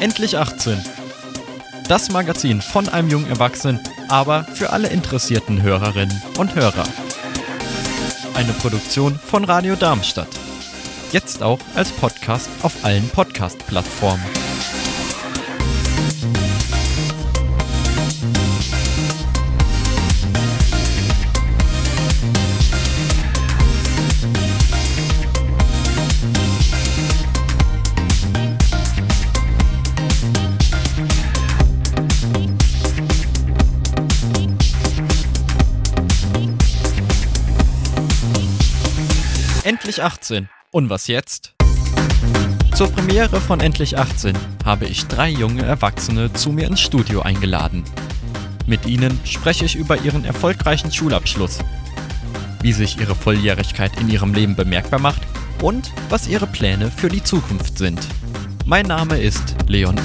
Endlich 18. Das Magazin von einem jungen Erwachsenen, aber für alle interessierten Hörerinnen und Hörer. Eine Produktion von Radio Darmstadt. Jetzt auch als Podcast auf allen Podcast-Plattformen. Endlich 18. Und was jetzt? Zur Premiere von Endlich 18 habe ich drei junge Erwachsene zu mir ins Studio eingeladen. Mit ihnen spreche ich über ihren erfolgreichen Schulabschluss, wie sich ihre Volljährigkeit in ihrem Leben bemerkbar macht und was ihre Pläne für die Zukunft sind. Mein Name ist Leon.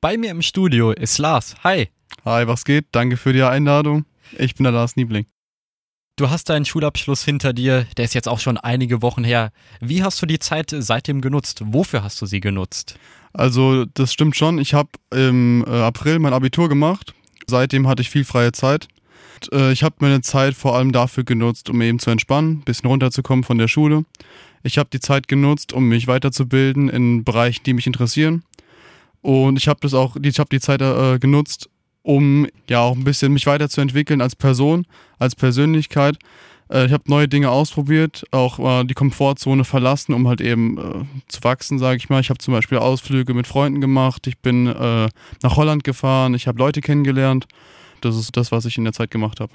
Bei mir im Studio ist Lars. Hi. Hi, was geht? Danke für die Einladung. Ich bin der Lars Niebling. Du hast deinen Schulabschluss hinter dir, der ist jetzt auch schon einige Wochen her. Wie hast du die Zeit seitdem genutzt? Wofür hast du sie genutzt? Also, das stimmt schon. Ich habe im äh, April mein Abitur gemacht. Seitdem hatte ich viel freie Zeit. Und, äh, ich habe meine Zeit vor allem dafür genutzt, um eben zu entspannen, ein bisschen runterzukommen von der Schule. Ich habe die Zeit genutzt, um mich weiterzubilden in Bereichen, die mich interessieren. Und ich habe das auch, ich habe die Zeit äh, genutzt, um ja auch ein bisschen mich weiterzuentwickeln als Person, als Persönlichkeit. Äh, ich habe neue Dinge ausprobiert, auch äh, die Komfortzone verlassen, um halt eben äh, zu wachsen, sage ich mal. Ich habe zum Beispiel Ausflüge mit Freunden gemacht, ich bin äh, nach Holland gefahren, ich habe Leute kennengelernt. Das ist das, was ich in der Zeit gemacht habe.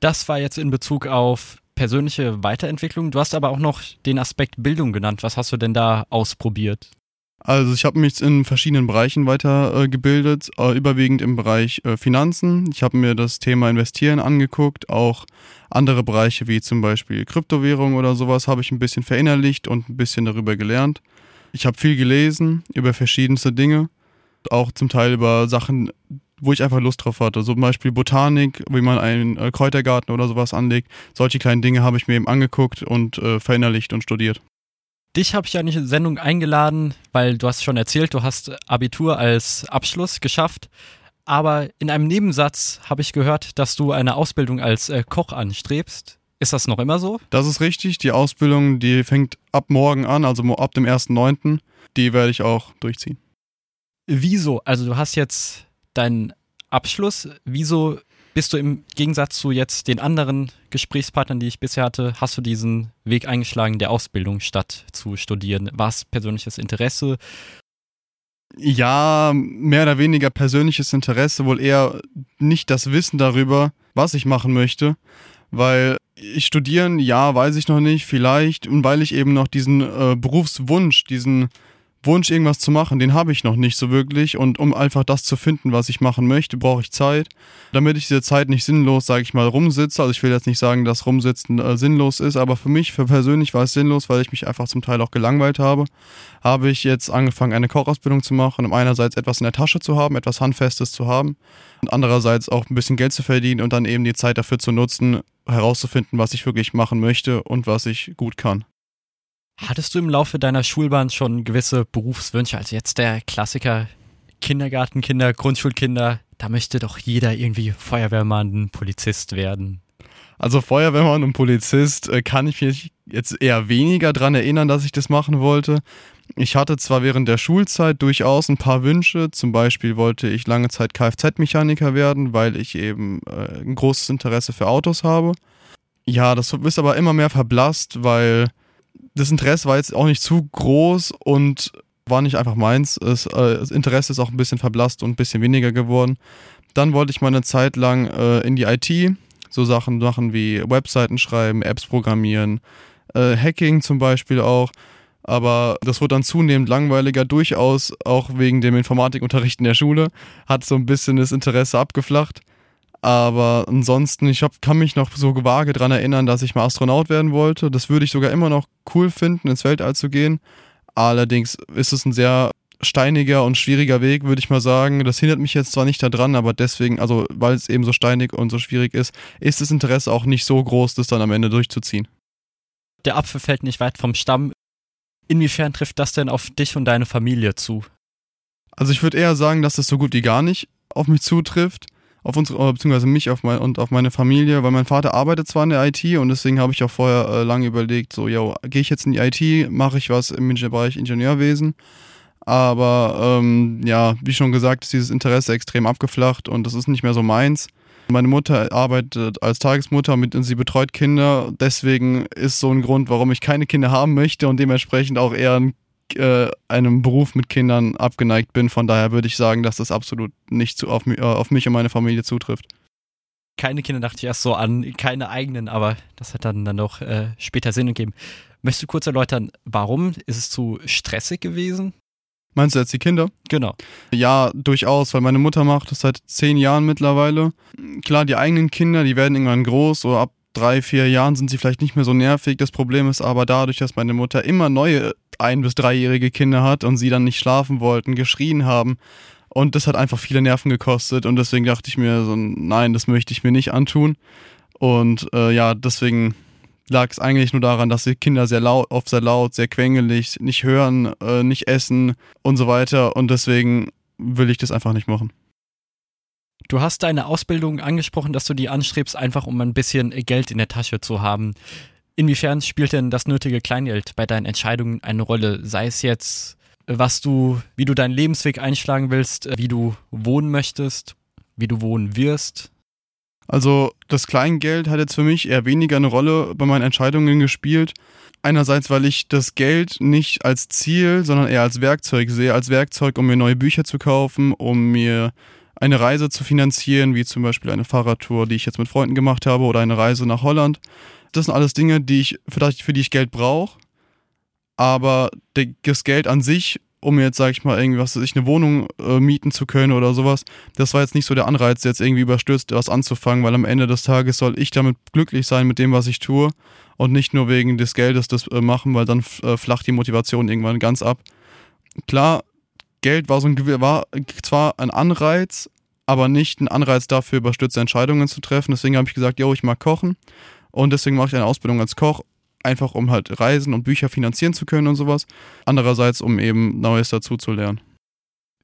Das war jetzt in Bezug auf persönliche Weiterentwicklung. Du hast aber auch noch den Aspekt Bildung genannt. Was hast du denn da ausprobiert? Also ich habe mich in verschiedenen Bereichen weitergebildet, äh, äh, überwiegend im Bereich äh, Finanzen. Ich habe mir das Thema Investieren angeguckt, auch andere Bereiche wie zum Beispiel Kryptowährung oder sowas habe ich ein bisschen verinnerlicht und ein bisschen darüber gelernt. Ich habe viel gelesen über verschiedenste Dinge, auch zum Teil über Sachen, wo ich einfach Lust drauf hatte. So zum Beispiel Botanik, wie man einen äh, Kräutergarten oder sowas anlegt. Solche kleinen Dinge habe ich mir eben angeguckt und äh, verinnerlicht und studiert. Dich habe ich ja nicht in die Sendung eingeladen, weil du hast schon erzählt, du hast Abitur als Abschluss geschafft. Aber in einem Nebensatz habe ich gehört, dass du eine Ausbildung als äh, Koch anstrebst. Ist das noch immer so? Das ist richtig. Die Ausbildung, die fängt ab morgen an, also ab dem 1.9. Die werde ich auch durchziehen. Wieso? Also du hast jetzt deinen Abschluss. Wieso bist du im Gegensatz zu jetzt den anderen Gesprächspartnern, die ich bisher hatte, hast du diesen Weg eingeschlagen der Ausbildung statt zu studieren? War es persönliches Interesse? Ja, mehr oder weniger persönliches Interesse, wohl eher nicht das Wissen darüber, was ich machen möchte, weil ich studieren, ja, weiß ich noch nicht, vielleicht, und weil ich eben noch diesen äh, Berufswunsch, diesen Wunsch, irgendwas zu machen, den habe ich noch nicht so wirklich. Und um einfach das zu finden, was ich machen möchte, brauche ich Zeit. Damit ich diese Zeit nicht sinnlos, sage ich mal, rumsitze. Also ich will jetzt nicht sagen, dass Rumsitzen äh, sinnlos ist, aber für mich, für persönlich war es sinnlos, weil ich mich einfach zum Teil auch gelangweilt habe. Habe ich jetzt angefangen, eine Kochausbildung zu machen, um einerseits etwas in der Tasche zu haben, etwas Handfestes zu haben und andererseits auch ein bisschen Geld zu verdienen und dann eben die Zeit dafür zu nutzen, herauszufinden, was ich wirklich machen möchte und was ich gut kann. Hattest du im Laufe deiner Schulbahn schon gewisse Berufswünsche? Also jetzt der Klassiker Kindergartenkinder, Grundschulkinder, da möchte doch jeder irgendwie Feuerwehrmann, Polizist werden. Also Feuerwehrmann und Polizist äh, kann ich mich jetzt eher weniger daran erinnern, dass ich das machen wollte. Ich hatte zwar während der Schulzeit durchaus ein paar Wünsche. Zum Beispiel wollte ich lange Zeit Kfz-Mechaniker werden, weil ich eben äh, ein großes Interesse für Autos habe. Ja, das ist aber immer mehr verblasst, weil das Interesse war jetzt auch nicht zu groß und war nicht einfach meins. Es, äh, das Interesse ist auch ein bisschen verblasst und ein bisschen weniger geworden. Dann wollte ich mal eine Zeit lang äh, in die IT, so Sachen machen wie Webseiten schreiben, Apps programmieren, äh, Hacking zum Beispiel auch. Aber das wurde dann zunehmend langweiliger, durchaus auch wegen dem Informatikunterricht in der Schule. Hat so ein bisschen das Interesse abgeflacht. Aber ansonsten, ich hab, kann mich noch so vage daran erinnern, dass ich mal Astronaut werden wollte. Das würde ich sogar immer noch cool finden, ins Weltall zu gehen. Allerdings ist es ein sehr steiniger und schwieriger Weg, würde ich mal sagen. Das hindert mich jetzt zwar nicht daran, aber deswegen, also weil es eben so steinig und so schwierig ist, ist das Interesse auch nicht so groß, das dann am Ende durchzuziehen. der Apfel fällt nicht weit vom Stamm. Inwiefern trifft das denn auf dich und deine Familie zu? Also ich würde eher sagen, dass das so gut wie gar nicht auf mich zutrifft, auf unsere, beziehungsweise mich auf mein, und auf meine Familie, weil mein Vater arbeitet zwar in der IT und deswegen habe ich auch vorher äh, lange überlegt, so, yo, gehe ich jetzt in die IT, mache ich was im Bereich Ingenieurwesen. Aber ähm, ja, wie schon gesagt, ist dieses Interesse extrem abgeflacht und das ist nicht mehr so meins. Meine Mutter arbeitet als Tagesmutter mit und sie betreut Kinder. Deswegen ist so ein Grund, warum ich keine Kinder haben möchte und dementsprechend auch eher ein äh, einem Beruf mit Kindern abgeneigt bin. Von daher würde ich sagen, dass das absolut nicht zu, auf, äh, auf mich und meine Familie zutrifft. Keine Kinder dachte ich erst so an, keine eigenen, aber das hat dann, dann doch äh, später Sinn gegeben. Möchtest du kurz erläutern, warum ist es zu stressig gewesen? Meinst du jetzt die Kinder? Genau. Ja, durchaus, weil meine Mutter macht das seit zehn Jahren mittlerweile. Klar, die eigenen Kinder, die werden irgendwann groß, so ab drei, vier Jahren sind sie vielleicht nicht mehr so nervig. Das Problem ist aber dadurch, dass meine Mutter immer neue ein- bis dreijährige Kinder hat und sie dann nicht schlafen wollten, geschrien haben. Und das hat einfach viele Nerven gekostet und deswegen dachte ich mir so, nein, das möchte ich mir nicht antun. Und äh, ja, deswegen lag es eigentlich nur daran, dass die Kinder sehr laut, oft sehr laut, sehr quengelig, nicht hören, äh, nicht essen und so weiter. Und deswegen will ich das einfach nicht machen. Du hast deine Ausbildung angesprochen, dass du die anstrebst, einfach um ein bisschen Geld in der Tasche zu haben. Inwiefern spielt denn das nötige Kleingeld bei deinen Entscheidungen eine Rolle? Sei es jetzt, was du, wie du deinen Lebensweg einschlagen willst, wie du wohnen möchtest, wie du wohnen wirst? Also das Kleingeld hat jetzt für mich eher weniger eine Rolle bei meinen Entscheidungen gespielt. Einerseits, weil ich das Geld nicht als Ziel, sondern eher als Werkzeug sehe, als Werkzeug, um mir neue Bücher zu kaufen, um mir eine Reise zu finanzieren, wie zum Beispiel eine Fahrradtour, die ich jetzt mit Freunden gemacht habe, oder eine Reise nach Holland. Das sind alles Dinge, die ich, für, für die ich Geld brauche. Aber das Geld an sich, um jetzt, sag ich mal, irgendwie, was eine Wohnung äh, mieten zu können oder sowas, das war jetzt nicht so der Anreiz, jetzt irgendwie überstürzt was anzufangen, weil am Ende des Tages soll ich damit glücklich sein mit dem, was ich tue und nicht nur wegen des Geldes das äh, machen, weil dann äh, flacht die Motivation irgendwann ganz ab. Klar, Geld war so ein war zwar ein Anreiz, aber nicht ein Anreiz dafür, überstürzte Entscheidungen zu treffen. Deswegen habe ich gesagt, yo, ich mag kochen und deswegen mache ich eine Ausbildung als Koch, einfach um halt Reisen und Bücher finanzieren zu können und sowas. Andererseits, um eben Neues dazu zu lernen.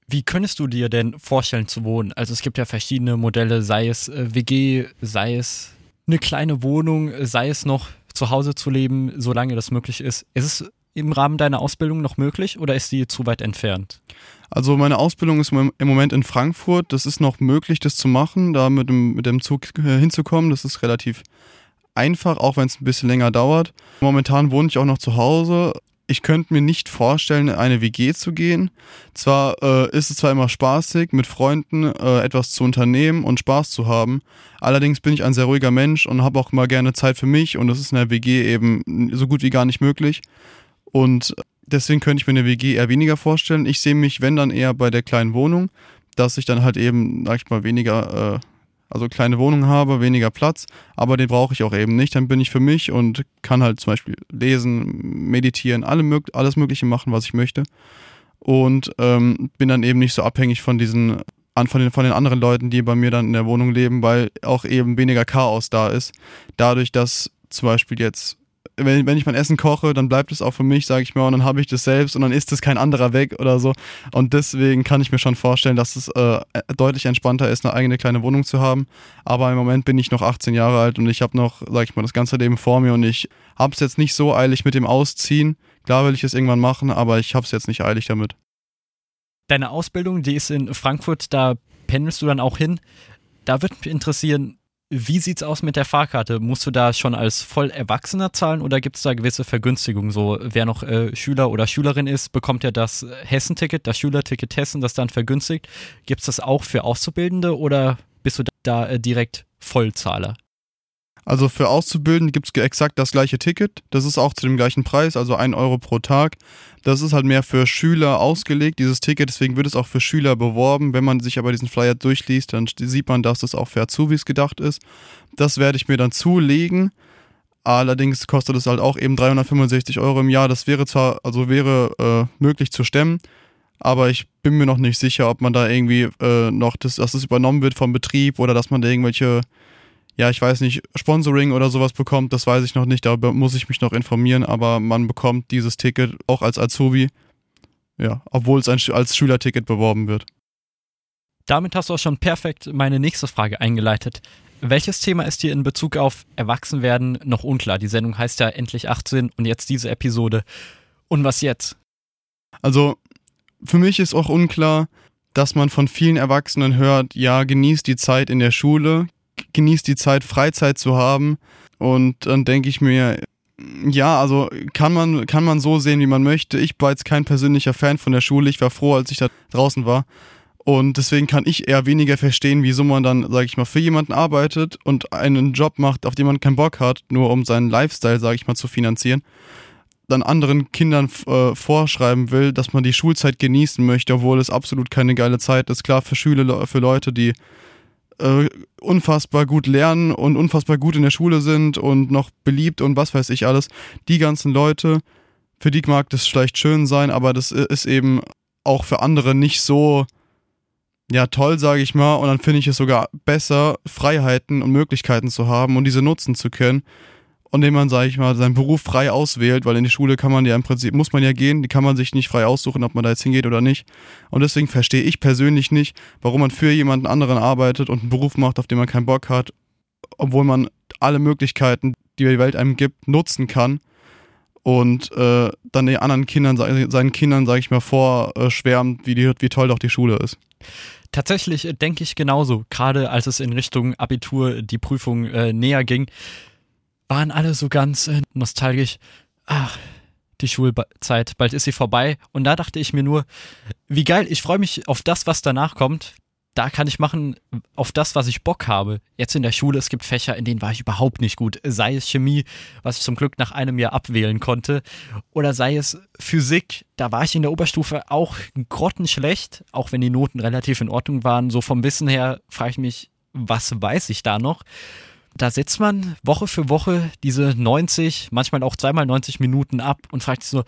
Wie könntest du dir denn vorstellen zu wohnen? Also es gibt ja verschiedene Modelle, sei es äh, WG, sei es eine kleine Wohnung, sei es noch zu Hause zu leben, solange das möglich ist. Ist es im Rahmen deiner Ausbildung noch möglich oder ist die zu weit entfernt? Also meine Ausbildung ist im Moment in Frankfurt. Das ist noch möglich, das zu machen, da mit dem, mit dem Zug äh, hinzukommen. Das ist relativ einfach, auch wenn es ein bisschen länger dauert. Momentan wohne ich auch noch zu Hause. Ich könnte mir nicht vorstellen, in eine WG zu gehen. Zwar äh, ist es zwar immer spaßig, mit Freunden äh, etwas zu unternehmen und Spaß zu haben. Allerdings bin ich ein sehr ruhiger Mensch und habe auch mal gerne Zeit für mich und das ist in der WG eben so gut wie gar nicht möglich. Und deswegen könnte ich mir eine WG eher weniger vorstellen. Ich sehe mich, wenn dann eher bei der kleinen Wohnung, dass ich dann halt eben, sag ich mal, weniger äh, also kleine Wohnung habe, weniger Platz, aber den brauche ich auch eben nicht. Dann bin ich für mich und kann halt zum Beispiel lesen, meditieren, alle, alles Mögliche machen, was ich möchte. Und ähm, bin dann eben nicht so abhängig von diesen von den, von den anderen Leuten, die bei mir dann in der Wohnung leben, weil auch eben weniger Chaos da ist. Dadurch, dass zum Beispiel jetzt wenn, wenn ich mein Essen koche, dann bleibt es auch für mich, sage ich mal, und dann habe ich das selbst und dann isst es kein anderer weg oder so. Und deswegen kann ich mir schon vorstellen, dass es äh, deutlich entspannter ist, eine eigene kleine Wohnung zu haben. Aber im Moment bin ich noch 18 Jahre alt und ich habe noch, sage ich mal, das ganze Leben vor mir und ich habe es jetzt nicht so eilig mit dem Ausziehen. Klar will ich es irgendwann machen, aber ich habe es jetzt nicht eilig damit. Deine Ausbildung, die ist in Frankfurt, da pendelst du dann auch hin. Da würde mich interessieren, wie sieht's aus mit der Fahrkarte? Musst du da schon als voll Erwachsener zahlen oder gibt es da gewisse Vergünstigungen? So, wer noch äh, Schüler oder Schülerin ist, bekommt ja das Hessenticket, das Schülerticket Hessen, das dann vergünstigt. Gibt es das auch für Auszubildende oder bist du da äh, direkt Vollzahler? Also für Auszubildende gibt es exakt das gleiche Ticket. Das ist auch zu dem gleichen Preis, also 1 Euro pro Tag. Das ist halt mehr für Schüler ausgelegt, dieses Ticket. Deswegen wird es auch für Schüler beworben. Wenn man sich aber diesen Flyer durchliest, dann sieht man, dass es auch für Azubis gedacht ist. Das werde ich mir dann zulegen. Allerdings kostet es halt auch eben 365 Euro im Jahr. Das wäre zwar, also wäre äh, möglich zu stemmen, aber ich bin mir noch nicht sicher, ob man da irgendwie äh, noch, das, dass das übernommen wird vom Betrieb oder dass man da irgendwelche ja, ich weiß nicht, Sponsoring oder sowas bekommt, das weiß ich noch nicht, darüber muss ich mich noch informieren, aber man bekommt dieses Ticket auch als Azubi, ja, obwohl es als Schülerticket beworben wird. Damit hast du auch schon perfekt meine nächste Frage eingeleitet. Welches Thema ist dir in Bezug auf Erwachsenwerden noch unklar? Die Sendung heißt ja endlich 18 und jetzt diese Episode. Und was jetzt? Also, für mich ist auch unklar, dass man von vielen Erwachsenen hört, ja, genießt die Zeit in der Schule, genießt die Zeit, Freizeit zu haben. Und dann denke ich mir, ja, also kann man, kann man so sehen, wie man möchte. Ich war jetzt kein persönlicher Fan von der Schule. Ich war froh, als ich da draußen war. Und deswegen kann ich eher weniger verstehen, wieso man dann, sage ich mal, für jemanden arbeitet und einen Job macht, auf den man keinen Bock hat, nur um seinen Lifestyle, sage ich mal, zu finanzieren. Dann anderen Kindern äh, vorschreiben will, dass man die Schulzeit genießen möchte, obwohl es absolut keine geile Zeit ist. Klar, für Schüler, für Leute, die äh, unfassbar gut lernen und unfassbar gut in der Schule sind und noch beliebt und was weiß ich alles. Die ganzen Leute, für die mag das vielleicht schön sein, aber das ist eben auch für andere nicht so ja, toll, sage ich mal. Und dann finde ich es sogar besser, Freiheiten und Möglichkeiten zu haben und diese nutzen zu können. Und indem man, sage ich mal, seinen Beruf frei auswählt, weil in die Schule kann man ja im Prinzip, muss man ja gehen, die kann man sich nicht frei aussuchen, ob man da jetzt hingeht oder nicht. Und deswegen verstehe ich persönlich nicht, warum man für jemanden anderen arbeitet und einen Beruf macht, auf den man keinen Bock hat, obwohl man alle Möglichkeiten, die die Welt einem gibt, nutzen kann und äh, dann den anderen Kindern, seinen Kindern, sage ich mal, vorschwärmt, wie, die, wie toll doch die Schule ist. Tatsächlich denke ich genauso. Gerade als es in Richtung Abitur die Prüfung äh, näher ging, waren alle so ganz äh, nostalgisch. Ach, die Schulzeit, bald ist sie vorbei. Und da dachte ich mir nur, wie geil, ich freue mich auf das, was danach kommt da kann ich machen auf das, was ich Bock habe. Jetzt in der Schule, es gibt Fächer, in denen war ich überhaupt nicht gut. Sei es Chemie, was ich zum Glück nach einem Jahr abwählen konnte. Oder sei es Physik, da war ich in der Oberstufe auch grottenschlecht, auch wenn die Noten relativ in Ordnung waren. So vom Wissen her frage ich mich, was weiß ich da noch? Da setzt man Woche für Woche diese 90, manchmal auch zweimal 90 Minuten ab und fragt sich so,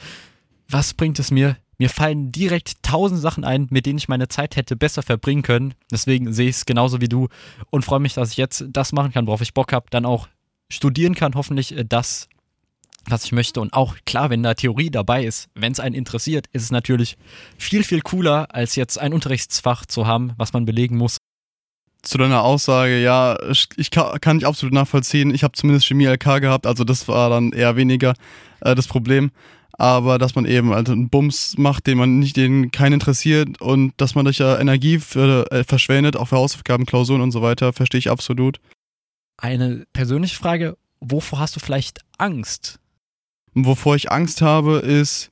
was bringt es mir, mir fallen direkt tausend Sachen ein, mit denen ich meine Zeit hätte besser verbringen können. Deswegen sehe ich es genauso wie du und freue mich, dass ich jetzt das machen kann, worauf ich Bock habe, dann auch studieren kann, hoffentlich äh, das, was ich möchte. Und auch klar, wenn da Theorie dabei ist, wenn es einen interessiert, ist es natürlich viel, viel cooler, als jetzt ein Unterrichtsfach zu haben, was man belegen muss. Zu deiner Aussage, ja, ich kann, kann ich absolut nachvollziehen. Ich habe zumindest Chemie LK gehabt, also das war dann eher weniger äh, das Problem aber dass man eben also einen Bums macht, den man nicht, den keinen interessiert und dass man durch ja Energie für, äh, verschwendet, auch für Hausaufgaben, Klausuren und so weiter, verstehe ich absolut. Eine persönliche Frage, wovor hast du vielleicht Angst? Wovor ich Angst habe, ist,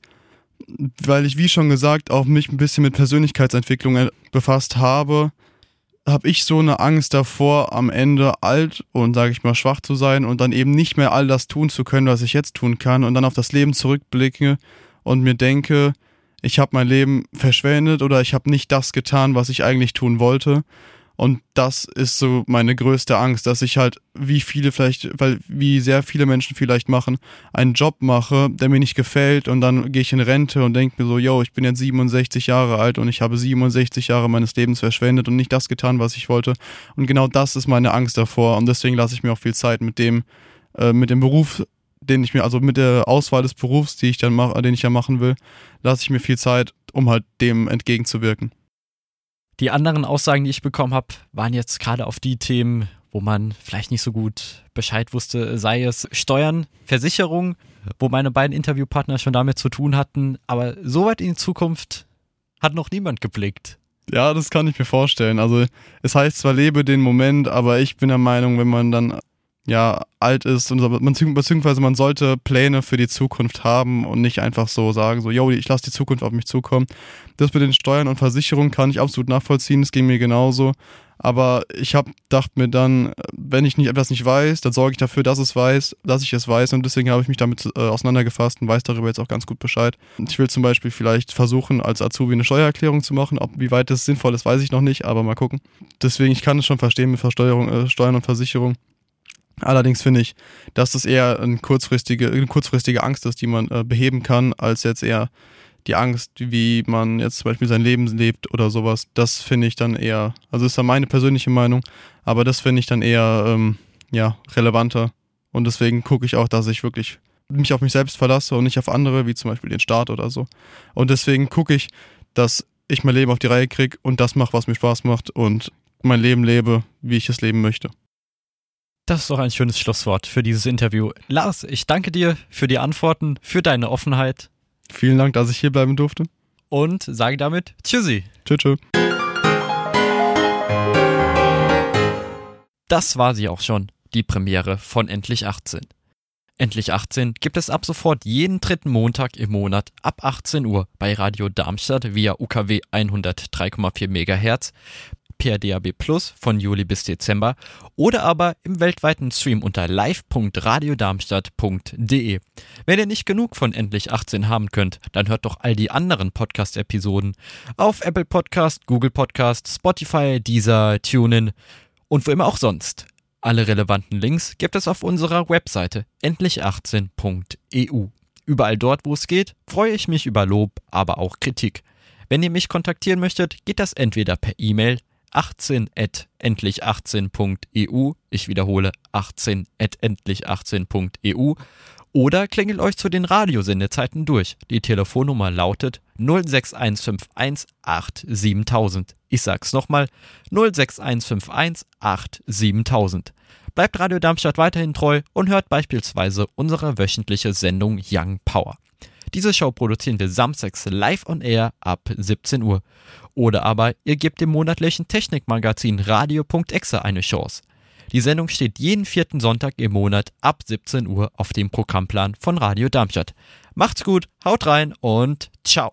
weil ich, wie schon gesagt, auch mich ein bisschen mit Persönlichkeitsentwicklung äh, befasst habe, habe ich so eine Angst davor, am Ende alt und, sage ich mal, schwach zu sein und dann eben nicht mehr all das tun zu können, was ich jetzt tun kann und dann auf das Leben zurückblicke und mir denke, ich habe mein Leben verschwendet oder ich habe nicht das getan, was ich eigentlich tun wollte. Und das ist so meine größte Angst, dass ich halt, wie viele vielleicht, weil wie sehr viele Menschen vielleicht machen, einen Job mache, der mir nicht gefällt und dann gehe ich in Rente und denke mir so, yo, ich bin jetzt 67 Jahre alt und ich habe 67 Jahre meines Lebens verschwendet und nicht das getan, was ich wollte. Und genau das ist meine Angst davor und deswegen lasse ich mir auch viel Zeit mit dem, äh, mit dem Beruf, den ich mir, also mit der Auswahl des Berufs, die ich dann mache, den ich ja machen will, lasse ich mir viel Zeit, um halt dem entgegenzuwirken. Die anderen Aussagen, die ich bekommen habe, waren jetzt gerade auf die Themen, wo man vielleicht nicht so gut Bescheid wusste, sei es Steuern, Versicherung, wo meine beiden Interviewpartner schon damit zu tun hatten. Aber so weit in die Zukunft hat noch niemand geblickt. Ja, das kann ich mir vorstellen. Also es heißt zwar lebe den Moment, aber ich bin der Meinung, wenn man dann ja alt ist und man, beziehungsweise man sollte Pläne für die Zukunft haben und nicht einfach so sagen, so, yo, ich lasse die Zukunft auf mich zukommen. Das mit den Steuern und Versicherungen kann ich absolut nachvollziehen, das ging mir genauso. Aber ich habe dachte mir dann, wenn ich nicht etwas nicht weiß, dann sorge ich dafür, dass es weiß, dass ich es weiß und deswegen habe ich mich damit äh, auseinandergefasst und weiß darüber jetzt auch ganz gut Bescheid. Ich will zum Beispiel vielleicht versuchen, als Azubi eine Steuererklärung zu machen. Ob wie weit das sinnvoll ist, weiß ich noch nicht, aber mal gucken. Deswegen, ich kann es schon verstehen mit Versteuerung, äh, Steuern und Versicherung. Allerdings finde ich, dass das eher eine kurzfristige, eine kurzfristige Angst ist, die man äh, beheben kann, als jetzt eher die Angst, wie man jetzt zum Beispiel sein Leben lebt oder sowas. Das finde ich dann eher, also ist ja meine persönliche Meinung, aber das finde ich dann eher, ähm, ja, relevanter. Und deswegen gucke ich auch, dass ich wirklich mich auf mich selbst verlasse und nicht auf andere, wie zum Beispiel den Staat oder so. Und deswegen gucke ich, dass ich mein Leben auf die Reihe kriege und das mache, was mir Spaß macht und mein Leben lebe, wie ich es leben möchte. Das ist doch ein schönes Schlusswort für dieses Interview. Lars, ich danke dir für die Antworten, für deine Offenheit. Vielen Dank, dass ich hier bleiben durfte. Und sage damit Tschüssi. Tschüss. tschüss. Das war sie auch schon, die Premiere von Endlich 18. Endlich 18 gibt es ab sofort jeden dritten Montag im Monat ab 18 Uhr bei Radio Darmstadt via UKW 103,4 MHz, per DAB Plus von Juli bis Dezember oder aber im weltweiten Stream unter live.radiodarmstadt.de. Wenn ihr nicht genug von Endlich 18 haben könnt, dann hört doch all die anderen Podcast-Episoden auf Apple Podcast, Google Podcast, Spotify, Deezer, TuneIn und wo immer auch sonst. Alle relevanten Links gibt es auf unserer Webseite endlich18.eu. Überall dort, wo es geht, freue ich mich über Lob, aber auch Kritik. Wenn ihr mich kontaktieren möchtet, geht das entweder per E-Mail 18endlich18.eu. Ich wiederhole 18endlich18.eu. Oder klingelt euch zu den Radiosendezeiten durch. Die Telefonnummer lautet 06151 87000. Ich sag's nochmal 06151 87000. Bleibt Radio Darmstadt weiterhin treu und hört beispielsweise unsere wöchentliche Sendung Young Power. Diese Show produzieren wir samstags live on air ab 17 Uhr. Oder aber ihr gebt dem monatlichen Technikmagazin Radio.exe eine Chance. Die Sendung steht jeden vierten Sonntag im Monat ab 17 Uhr auf dem Programmplan von Radio Darmstadt. Macht's gut, haut rein und ciao.